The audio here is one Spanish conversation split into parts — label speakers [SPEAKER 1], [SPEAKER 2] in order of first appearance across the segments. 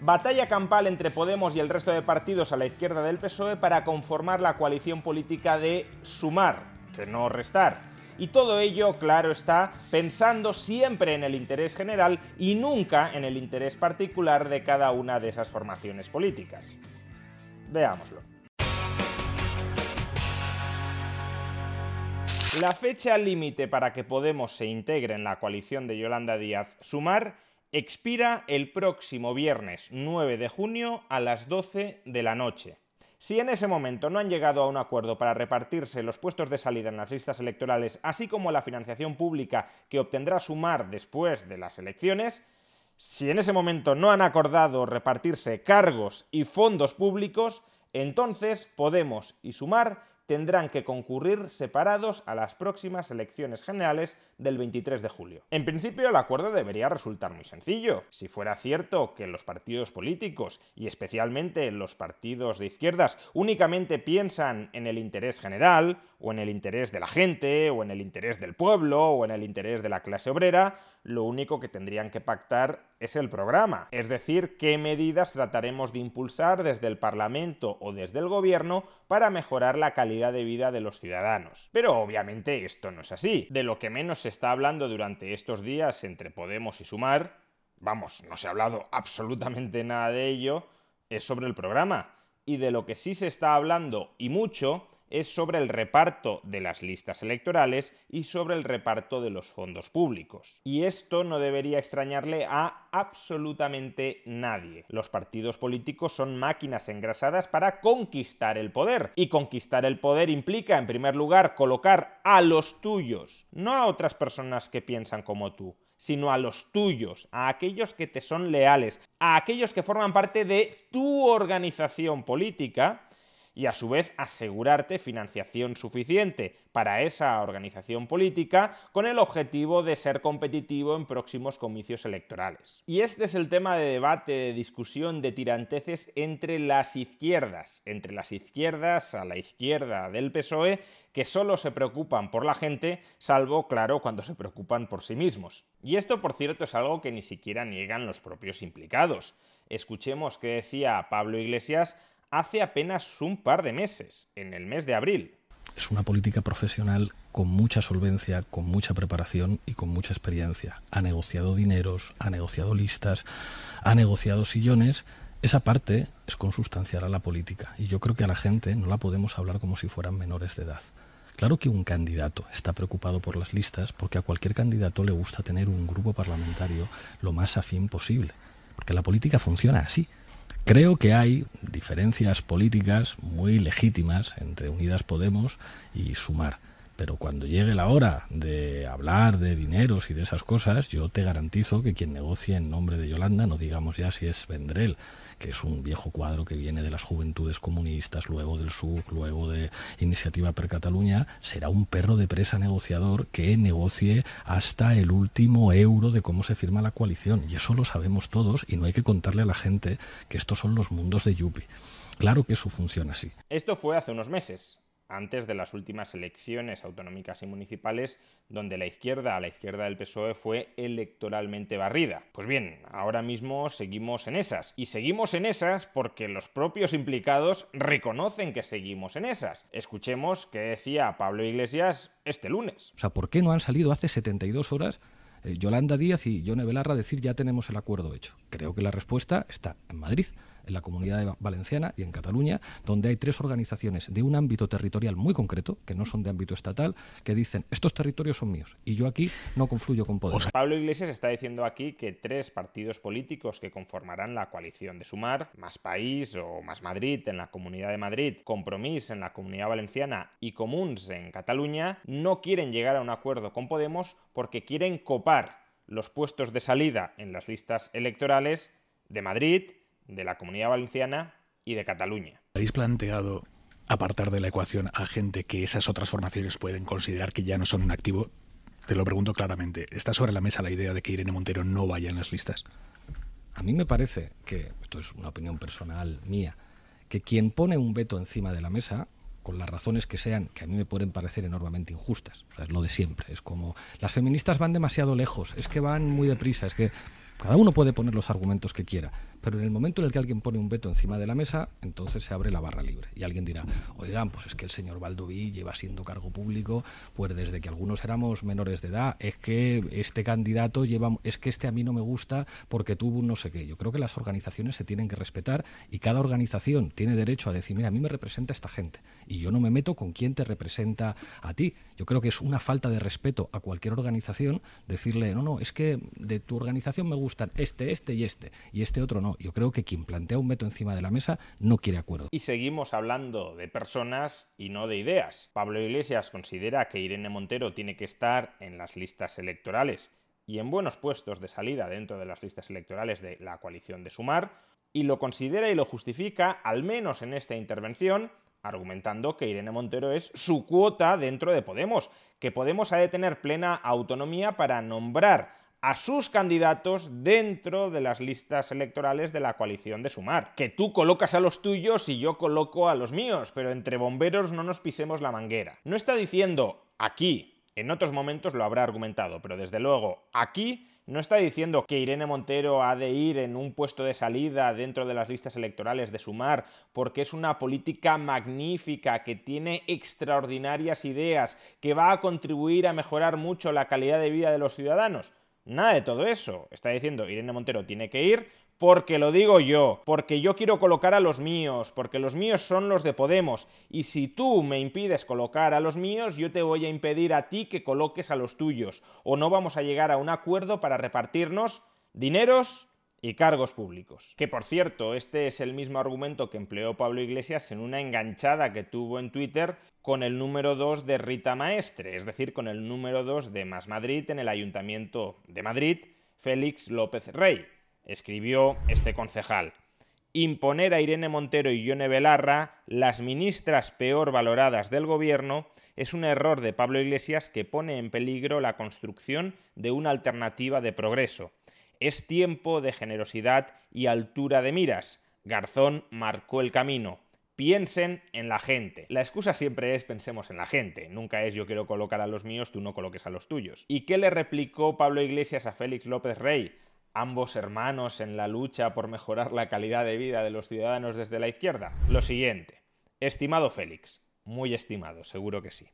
[SPEAKER 1] Batalla campal entre Podemos y el resto de partidos a la izquierda del PSOE para conformar la coalición política de sumar, que no restar. Y todo ello, claro está, pensando siempre en el interés general y nunca en el interés particular de cada una de esas formaciones políticas. Veámoslo. La fecha límite para que Podemos se integre en la coalición de Yolanda Díaz Sumar expira el próximo viernes 9 de junio a las 12 de la noche. Si en ese momento no han llegado a un acuerdo para repartirse los puestos de salida en las listas electorales, así como la financiación pública que obtendrá Sumar después de las elecciones, si en ese momento no han acordado repartirse cargos y fondos públicos, entonces Podemos y Sumar tendrán que concurrir separados a las próximas elecciones generales del 23 de julio. En principio el acuerdo debería resultar muy sencillo. Si fuera cierto que los partidos políticos, y especialmente los partidos de izquierdas, únicamente piensan en el interés general, o en el interés de la gente, o en el interés del pueblo, o en el interés de la clase obrera, lo único que tendrían que pactar es el programa, es decir, qué medidas trataremos de impulsar desde el Parlamento o desde el Gobierno para mejorar la calidad de vida de los ciudadanos. Pero obviamente esto no es así. De lo que menos se está hablando durante estos días entre Podemos y Sumar, vamos, no se ha hablado absolutamente nada de ello, es sobre el programa. Y de lo que sí se está hablando y mucho es sobre el reparto de las listas electorales y sobre el reparto de los fondos públicos. Y esto no debería extrañarle a absolutamente nadie. Los partidos políticos son máquinas engrasadas para conquistar el poder. Y conquistar el poder implica, en primer lugar, colocar a los tuyos, no a otras personas que piensan como tú, sino a los tuyos, a aquellos que te son leales, a aquellos que forman parte de tu organización política, y a su vez asegurarte financiación suficiente para esa organización política con el objetivo de ser competitivo en próximos comicios electorales. Y este es el tema de debate, de discusión, de tiranteces entre las izquierdas, entre las izquierdas a la izquierda del PSOE, que solo se preocupan por la gente, salvo, claro, cuando se preocupan por sí mismos. Y esto, por cierto, es algo que ni siquiera niegan los propios implicados. Escuchemos qué decía Pablo Iglesias hace apenas un par de meses, en el mes de abril.
[SPEAKER 2] Es una política profesional con mucha solvencia, con mucha preparación y con mucha experiencia. Ha negociado dineros, ha negociado listas, ha negociado sillones. Esa parte es consustancial a la política y yo creo que a la gente no la podemos hablar como si fueran menores de edad. Claro que un candidato está preocupado por las listas porque a cualquier candidato le gusta tener un grupo parlamentario lo más afín posible, porque la política funciona así. Creo que hay diferencias políticas muy legítimas entre Unidas Podemos y Sumar. Pero cuando llegue la hora de hablar de dineros y de esas cosas, yo te garantizo que quien negocie en nombre de Yolanda, no digamos ya si es Vendrell, que es un viejo cuadro que viene de las juventudes comunistas, luego del SUC, luego de Iniciativa per Cataluña, será un perro de presa negociador que negocie hasta el último euro de cómo se firma la coalición. Y eso lo sabemos todos y no hay que contarle a la gente que estos son los mundos de Yupi. Claro que eso funciona así.
[SPEAKER 1] Esto fue hace unos meses antes de las últimas elecciones autonómicas y municipales, donde la izquierda, a la izquierda del PSOE, fue electoralmente barrida. Pues bien, ahora mismo seguimos en esas. Y seguimos en esas porque los propios implicados reconocen que seguimos en esas. Escuchemos qué decía Pablo Iglesias este lunes.
[SPEAKER 2] O sea, ¿por qué no han salido hace 72 horas eh, Yolanda Díaz y Yone Belarra a decir ya tenemos el acuerdo hecho? Creo que la respuesta está en Madrid en la comunidad valenciana y en Cataluña, donde hay tres organizaciones de un ámbito territorial muy concreto, que no son de ámbito estatal, que dicen, estos territorios son míos y yo aquí no confluyo con Podemos.
[SPEAKER 1] Pablo Iglesias está diciendo aquí que tres partidos políticos que conformarán la coalición de Sumar, Más País o Más Madrid en la Comunidad de Madrid, Compromís en la Comunidad Valenciana y Comuns en Cataluña, no quieren llegar a un acuerdo con Podemos porque quieren copar los puestos de salida en las listas electorales de Madrid, de la Comunidad Valenciana y de Cataluña.
[SPEAKER 3] ¿Habéis planteado apartar de la ecuación a gente que esas otras formaciones pueden considerar que ya no son un activo? Te lo pregunto claramente. ¿Está sobre la mesa la idea de que Irene Montero no vaya en las listas?
[SPEAKER 2] A mí me parece que, esto es una opinión personal mía, que quien pone un veto encima de la mesa con las razones que sean, que a mí me pueden parecer enormemente injustas. O sea, es lo de siempre. Es como, las feministas van demasiado lejos, es que van muy deprisa, es que cada uno puede poner los argumentos que quiera, pero en el momento en el que alguien pone un veto encima de la mesa, entonces se abre la barra libre. Y alguien dirá, oigan, pues es que el señor Baldoví lleva siendo cargo público, pues desde que algunos éramos menores de edad, es que este candidato lleva, es que este a mí no me gusta porque tuvo un no sé qué. Yo creo que las organizaciones se tienen que respetar y cada organización tiene derecho a decir, mira, a mí me representa esta gente y yo no me meto con quién te representa a ti. Yo creo que es una falta de respeto a cualquier organización decirle, no, no, es que de tu organización me gustan este, este y este, y este otro no. Yo creo que quien plantea un veto encima de la mesa no quiere acuerdo.
[SPEAKER 1] Y seguimos hablando de personas y no de ideas. Pablo Iglesias considera que Irene Montero tiene que estar en las listas electorales y en buenos puestos de salida dentro de las listas electorales de la coalición de Sumar, y lo considera y lo justifica, al menos en esta intervención, argumentando que Irene Montero es su cuota dentro de Podemos, que Podemos ha de tener plena autonomía para nombrar a sus candidatos dentro de las listas electorales de la coalición de Sumar. Que tú colocas a los tuyos y yo coloco a los míos, pero entre bomberos no nos pisemos la manguera. No está diciendo aquí, en otros momentos lo habrá argumentado, pero desde luego aquí no está diciendo que Irene Montero ha de ir en un puesto de salida dentro de las listas electorales de Sumar porque es una política magnífica, que tiene extraordinarias ideas, que va a contribuir a mejorar mucho la calidad de vida de los ciudadanos. Nada de todo eso. Está diciendo Irene Montero tiene que ir porque lo digo yo, porque yo quiero colocar a los míos, porque los míos son los de Podemos, y si tú me impides colocar a los míos, yo te voy a impedir a ti que coloques a los tuyos, o no vamos a llegar a un acuerdo para repartirnos dineros y cargos públicos. Que por cierto, este es el mismo argumento que empleó Pablo Iglesias en una enganchada que tuvo en Twitter con el número 2 de Rita Maestre, es decir, con el número 2 de Más Madrid en el Ayuntamiento de Madrid, Félix López Rey. Escribió este concejal. Imponer a Irene Montero y Yone Belarra, las ministras peor valoradas del gobierno, es un error de Pablo Iglesias que pone en peligro la construcción de una alternativa de progreso es tiempo de generosidad y altura de miras. Garzón marcó el camino. Piensen en la gente. La excusa siempre es pensemos en la gente. Nunca es yo quiero colocar a los míos, tú no coloques a los tuyos. ¿Y qué le replicó Pablo Iglesias a Félix López Rey? ambos hermanos en la lucha por mejorar la calidad de vida de los ciudadanos desde la izquierda? Lo siguiente. Estimado Félix, muy estimado, seguro que sí.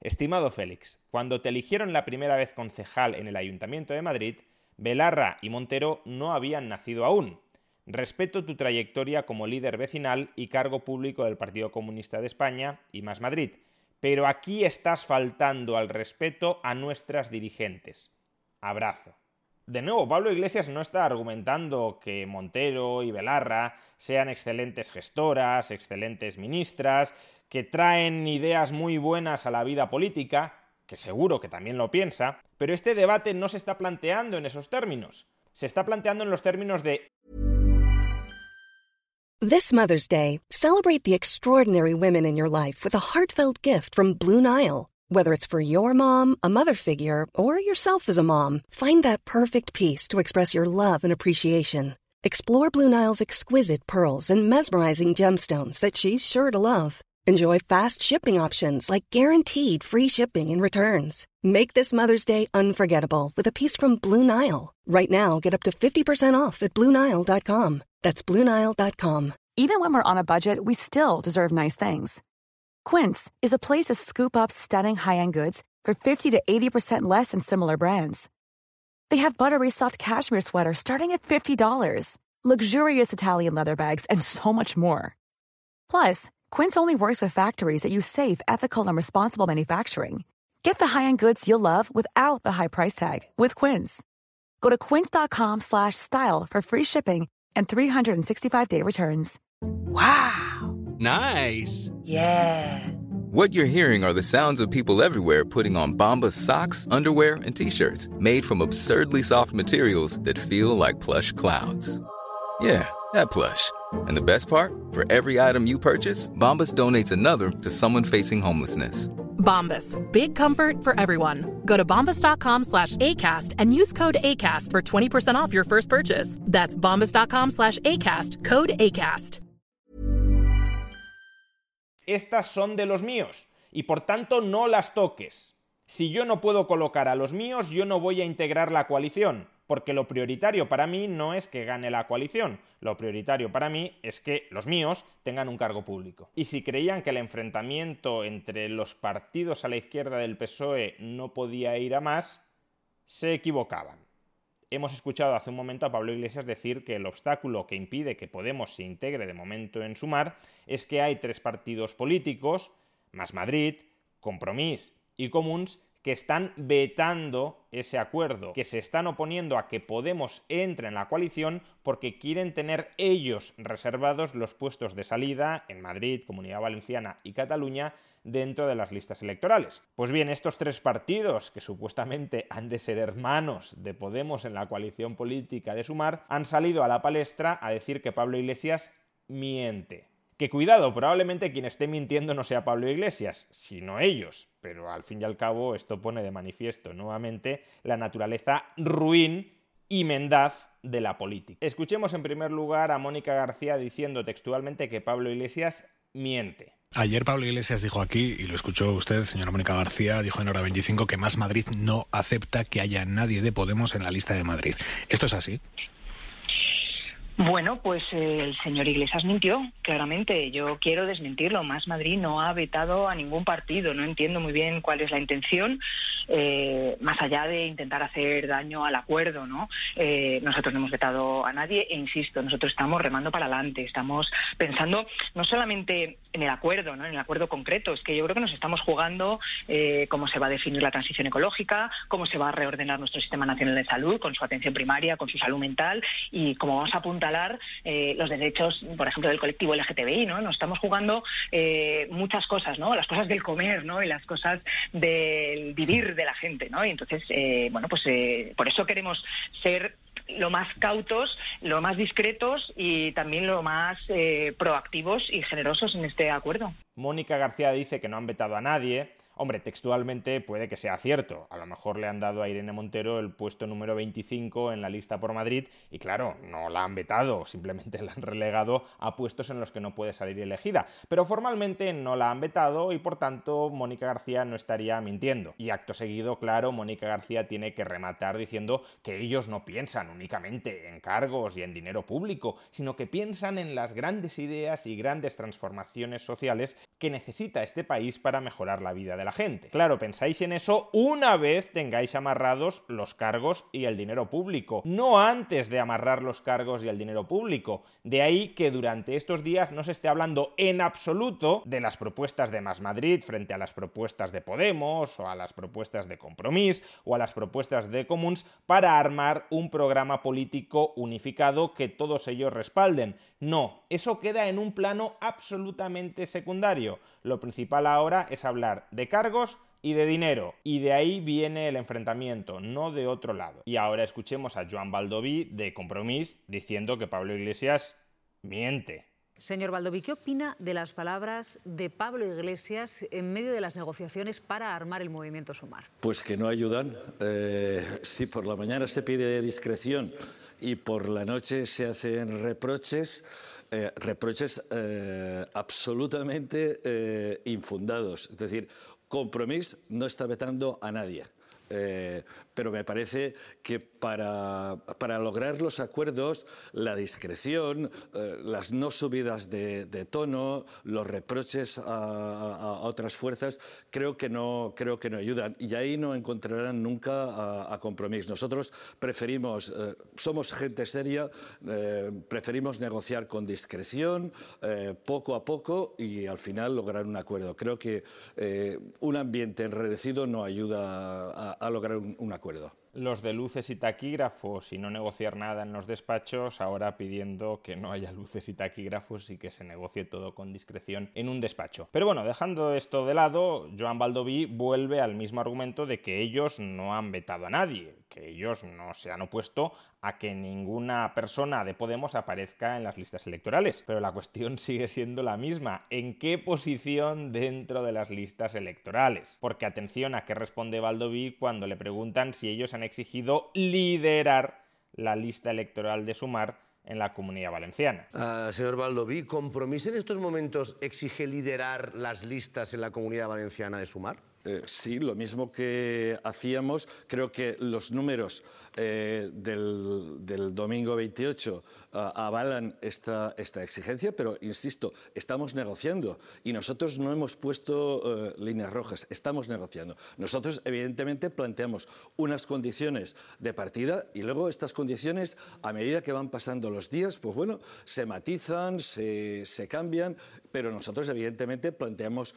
[SPEAKER 1] Estimado Félix, cuando te eligieron la primera vez concejal en el Ayuntamiento de Madrid, Belarra y Montero no habían nacido aún. Respeto tu trayectoria como líder vecinal y cargo público del Partido Comunista de España y Más Madrid, pero aquí estás faltando al respeto a nuestras dirigentes. Abrazo. De nuevo, Pablo Iglesias no está argumentando que Montero y Belarra sean excelentes gestoras, excelentes ministras, que traen ideas muy buenas a la vida política, que seguro que también lo piensa, pero este debate no se está planteando en esos términos. Se está planteando en los términos de
[SPEAKER 4] This Mother's Day, celebrate the extraordinary women in your life with a heartfelt gift from Blue Nile. Whether it's for your mom, a mother figure, or yourself as a mom, find that perfect piece to express your love and appreciation. Explore Blue Nile's exquisite pearls and mesmerizing gemstones that she's sure to love. Enjoy fast shipping options like guaranteed free shipping and returns. Make this Mother's Day unforgettable with a piece from Blue Nile. Right now, get up to 50% off at BlueNile.com. That's BlueNile.com.
[SPEAKER 5] Even when we're on a budget, we still deserve nice things. Quince is a place to scoop up stunning high end goods for 50 to 80% less than similar brands. They have buttery soft cashmere sweaters starting at $50, luxurious Italian leather bags, and so much more. Plus, Quince only works with factories that use safe, ethical, and responsible manufacturing. Get the high-end goods you'll love without the high price tag with Quince. Go to quince.com/style for free shipping and 365-day returns.
[SPEAKER 6] Wow. Nice.
[SPEAKER 7] Yeah.
[SPEAKER 6] What you're hearing are the sounds of people everywhere putting on Bombas socks, underwear, and t-shirts made from absurdly soft materials that feel like plush clouds. Yeah, that plush. And the best part? For every item you purchase, Bombas donates another to someone facing homelessness.
[SPEAKER 7] Bombas. Big comfort for everyone. Go to bombas.com slash ACAST and use code ACAST for 20% off your first purchase. That's bombas.com slash ACAST. Code ACAST.
[SPEAKER 1] Estas son de los míos y por tanto no las toques. Si yo no puedo colocar a los míos, yo no voy a integrar la coalición porque lo prioritario para mí no es que gane la coalición, lo prioritario para mí es que los míos tengan un cargo público. Y si creían que el enfrentamiento entre los partidos a la izquierda del PSOE no podía ir a más, se equivocaban. Hemos escuchado hace un momento a Pablo Iglesias decir que el obstáculo que impide que Podemos se integre de momento en Sumar es que hay tres partidos políticos, más Madrid, Compromís y Comuns, que están vetando ese acuerdo, que se están oponiendo a que Podemos entre en la coalición porque quieren tener ellos reservados los puestos de salida en Madrid, Comunidad Valenciana y Cataluña dentro de las listas electorales. Pues bien, estos tres partidos, que supuestamente han de ser hermanos de Podemos en la coalición política de Sumar, han salido a la palestra a decir que Pablo Iglesias miente. Que cuidado, probablemente quien esté mintiendo no sea Pablo Iglesias, sino ellos, pero al fin y al cabo esto pone de manifiesto nuevamente la naturaleza ruin y mendaz de la política. Escuchemos en primer lugar a Mónica García diciendo textualmente que Pablo Iglesias miente.
[SPEAKER 3] Ayer Pablo Iglesias dijo aquí, y lo escuchó usted, señora Mónica García, dijo en hora 25 que Más Madrid no acepta que haya nadie de Podemos en la lista de Madrid. ¿Esto es así?
[SPEAKER 8] Bueno, pues eh, el señor Iglesias mintió, claramente. Yo quiero desmentirlo. Más Madrid no ha vetado a ningún partido. No entiendo muy bien cuál es la intención, eh, más allá de intentar hacer daño al acuerdo. ¿no? Eh, nosotros no hemos vetado a nadie e insisto, nosotros estamos remando para adelante. Estamos pensando no solamente en el acuerdo, ¿no? en el acuerdo concreto. Es que yo creo que nos estamos jugando cómo se va a definir la transición ecológica, cómo se va a reordenar nuestro sistema nacional de salud con su atención primaria, con su salud mental y cómo vamos a apuntar eh, los derechos, por ejemplo, del colectivo LGTBI, ¿no? Nos estamos jugando eh, muchas cosas, ¿no? Las cosas del comer, ¿no? Y las cosas del vivir de la gente, ¿no? Y entonces, eh, bueno, pues por eso queremos ser lo más cautos, lo más discretos y también lo más proactivos y generosos en este acuerdo.
[SPEAKER 1] Mónica García dice que no han vetado a nadie, Hombre, textualmente puede que sea cierto. A lo mejor le han dado a Irene Montero el puesto número 25 en la lista por Madrid y claro, no la han vetado, simplemente la han relegado a puestos en los que no puede salir elegida. Pero formalmente no la han vetado y por tanto Mónica García no estaría mintiendo. Y acto seguido, claro, Mónica García tiene que rematar diciendo que ellos no piensan únicamente en cargos y en dinero público, sino que piensan en las grandes ideas y grandes transformaciones sociales que necesita este país para mejorar la vida de la gente. Claro, pensáis en eso una vez tengáis amarrados los cargos y el dinero público, no antes de amarrar los cargos y el dinero público. De ahí que durante estos días no se esté hablando en absoluto de las propuestas de Más Madrid frente a las propuestas de Podemos o a las propuestas de Compromís o a las propuestas de Comuns para armar un programa político unificado que todos ellos respalden. No, eso queda en un plano absolutamente secundario. Lo principal ahora es hablar de cargos y de dinero. Y de ahí viene el enfrentamiento, no de otro lado. Y ahora escuchemos a Joan Baldoví de Compromís diciendo que Pablo Iglesias miente.
[SPEAKER 9] Señor Baldoví, ¿qué opina de las palabras de Pablo Iglesias en medio de las negociaciones para armar el movimiento Sumar?
[SPEAKER 10] Pues que no ayudan. Eh, si por la mañana se pide discreción y por la noche se hacen reproches, eh, reproches eh, absolutamente eh, infundados. Es decir, Compromís no está vetando a nadie. Pero me parece que para, para, lograr los acuerdos, la discreción, eh, las no subidas de, tono, los reproches a, otras fuerzas, creo que, no, creo que no ayudan. Y ahí no encontrarán nunca a, compromiso. Nosotros preferimos, eh, somos gente seria, eh, preferimos negociar con discreción, poco a poco y al final lograr un acuerdo. Creo que un ambiente enredecido no ayuda a, lograr un acuerdo.
[SPEAKER 1] Los de luces y taquígrafos y no negociar nada en los despachos, ahora pidiendo que no haya luces y taquígrafos y que se negocie todo con discreción en un despacho. Pero bueno, dejando esto de lado, Joan Baldoví vuelve al mismo argumento de que ellos no han vetado a nadie, que ellos no se han opuesto a que ninguna persona de Podemos aparezca en las listas electorales. Pero la cuestión sigue siendo la misma. ¿En qué posición dentro de las listas electorales? Porque atención a qué responde Baldoví cuando le preguntan si ellos han exigido liderar la lista electoral de Sumar en la comunidad valenciana.
[SPEAKER 11] Uh, señor Baldoví, ¿Compromís en estos momentos exige liderar las listas en la comunidad valenciana de Sumar?
[SPEAKER 10] Eh, sí, lo mismo que hacíamos. Creo que los números eh, del, domingo 28 uh, avalan esta, esta, exigencia, pero insisto, estamos negociando y nosotros no hemos puesto uh, líneas rojas, estamos negociando. Nosotros, evidentemente, planteamos unas condiciones de partida y luego estas condiciones, a medida que van pasando los días, pues bueno, se matizan, se, cambian, pero nosotros, evidentemente, planteamos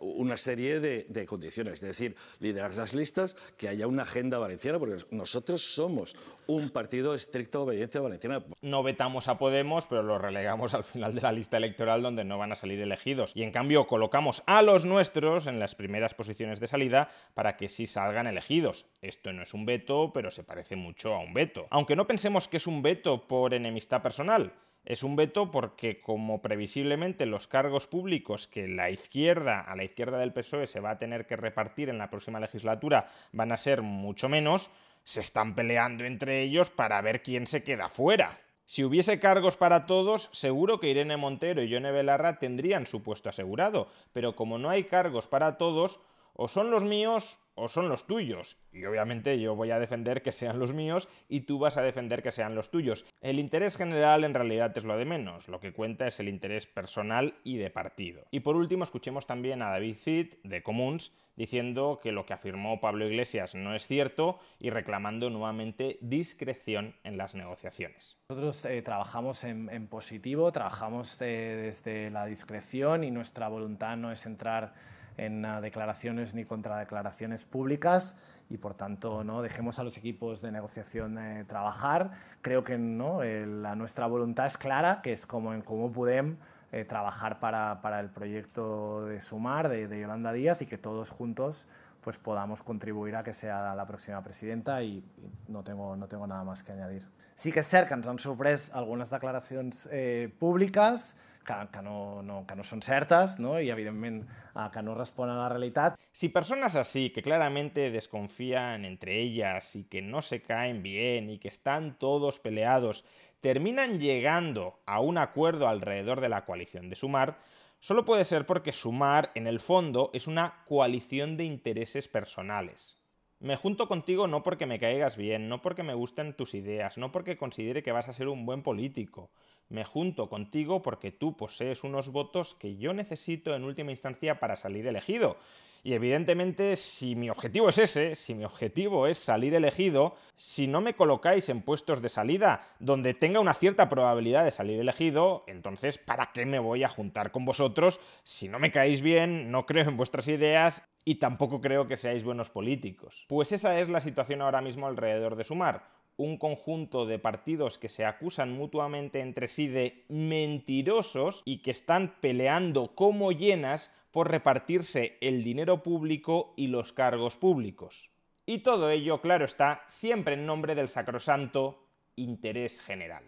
[SPEAKER 10] una serie de condiciones es decir, liderar las listas, que haya una agenda valenciana, porque nosotros somos un partido de estricta obediencia valenciana.
[SPEAKER 1] No vetamos a Podemos, pero lo relegamos al final de la lista electoral donde no van a salir elegidos. Y en cambio colocamos a los nuestros en las primeras posiciones de salida para que sí salgan elegidos. Esto no es un veto, pero se parece mucho a un veto. Aunque no pensemos que es un veto por enemistad personal. Es un veto porque, como previsiblemente los cargos públicos que la izquierda, a la izquierda del PSOE, se va a tener que repartir en la próxima legislatura van a ser mucho menos, se están peleando entre ellos para ver quién se queda fuera. Si hubiese cargos para todos, seguro que Irene Montero y Yone Belarra tendrían su puesto asegurado, pero como no hay cargos para todos, o son los míos o son los tuyos. Y obviamente yo voy a defender que sean los míos y tú vas a defender que sean los tuyos. El interés general en realidad es lo de menos, lo que cuenta es el interés personal y de partido. Y por último escuchemos también a David Cid de Comuns diciendo que lo que afirmó Pablo Iglesias no es cierto y reclamando nuevamente discreción en las negociaciones.
[SPEAKER 12] Nosotros eh, trabajamos en, positivo, trabajamos eh, desde la discreción y nuestra voluntad no es entrar en uh, declaraciones ni contradeclaraciones públicas y por tanto no dejemos a los equipos de negociación eh, trabajar. Creo que no, la, nuestra voluntad es clara, que es como en cómo podemos eh, trabajar para, para, el proyecto de Sumar de, de Yolanda Díaz y que todos juntos pues podamos contribuir a que sea la próxima presidenta i, i no, tengo, no tengo nada más que añadir. Sí que és cert que ens han sorprès algunes eh, que, no, no, que no són que no a la realitat.
[SPEAKER 1] Si personas así, que claramente desconfían entre ellas y que no se caen bien y que están todos peleados, terminan llegando a un acuerdo alrededor de la coalición de Sumar, solo puede ser porque Sumar, en el fondo, es una coalición de intereses personales. Me junto contigo no porque me caigas bien, no porque me gusten tus ideas, no porque considere que vas a ser un buen político. Me junto contigo porque tú posees unos votos que yo necesito en última instancia para salir elegido. Y evidentemente, si mi objetivo es ese, si mi objetivo es salir elegido, si no me colocáis en puestos de salida donde tenga una cierta probabilidad de salir elegido, entonces, ¿para qué me voy a juntar con vosotros si no me caéis bien, no creo en vuestras ideas y tampoco creo que seáis buenos políticos? Pues esa es la situación ahora mismo alrededor de Sumar un conjunto de partidos que se acusan mutuamente entre sí de mentirosos y que están peleando como llenas por repartirse el dinero público y los cargos públicos. Y todo ello, claro está, siempre en nombre del sacrosanto interés general.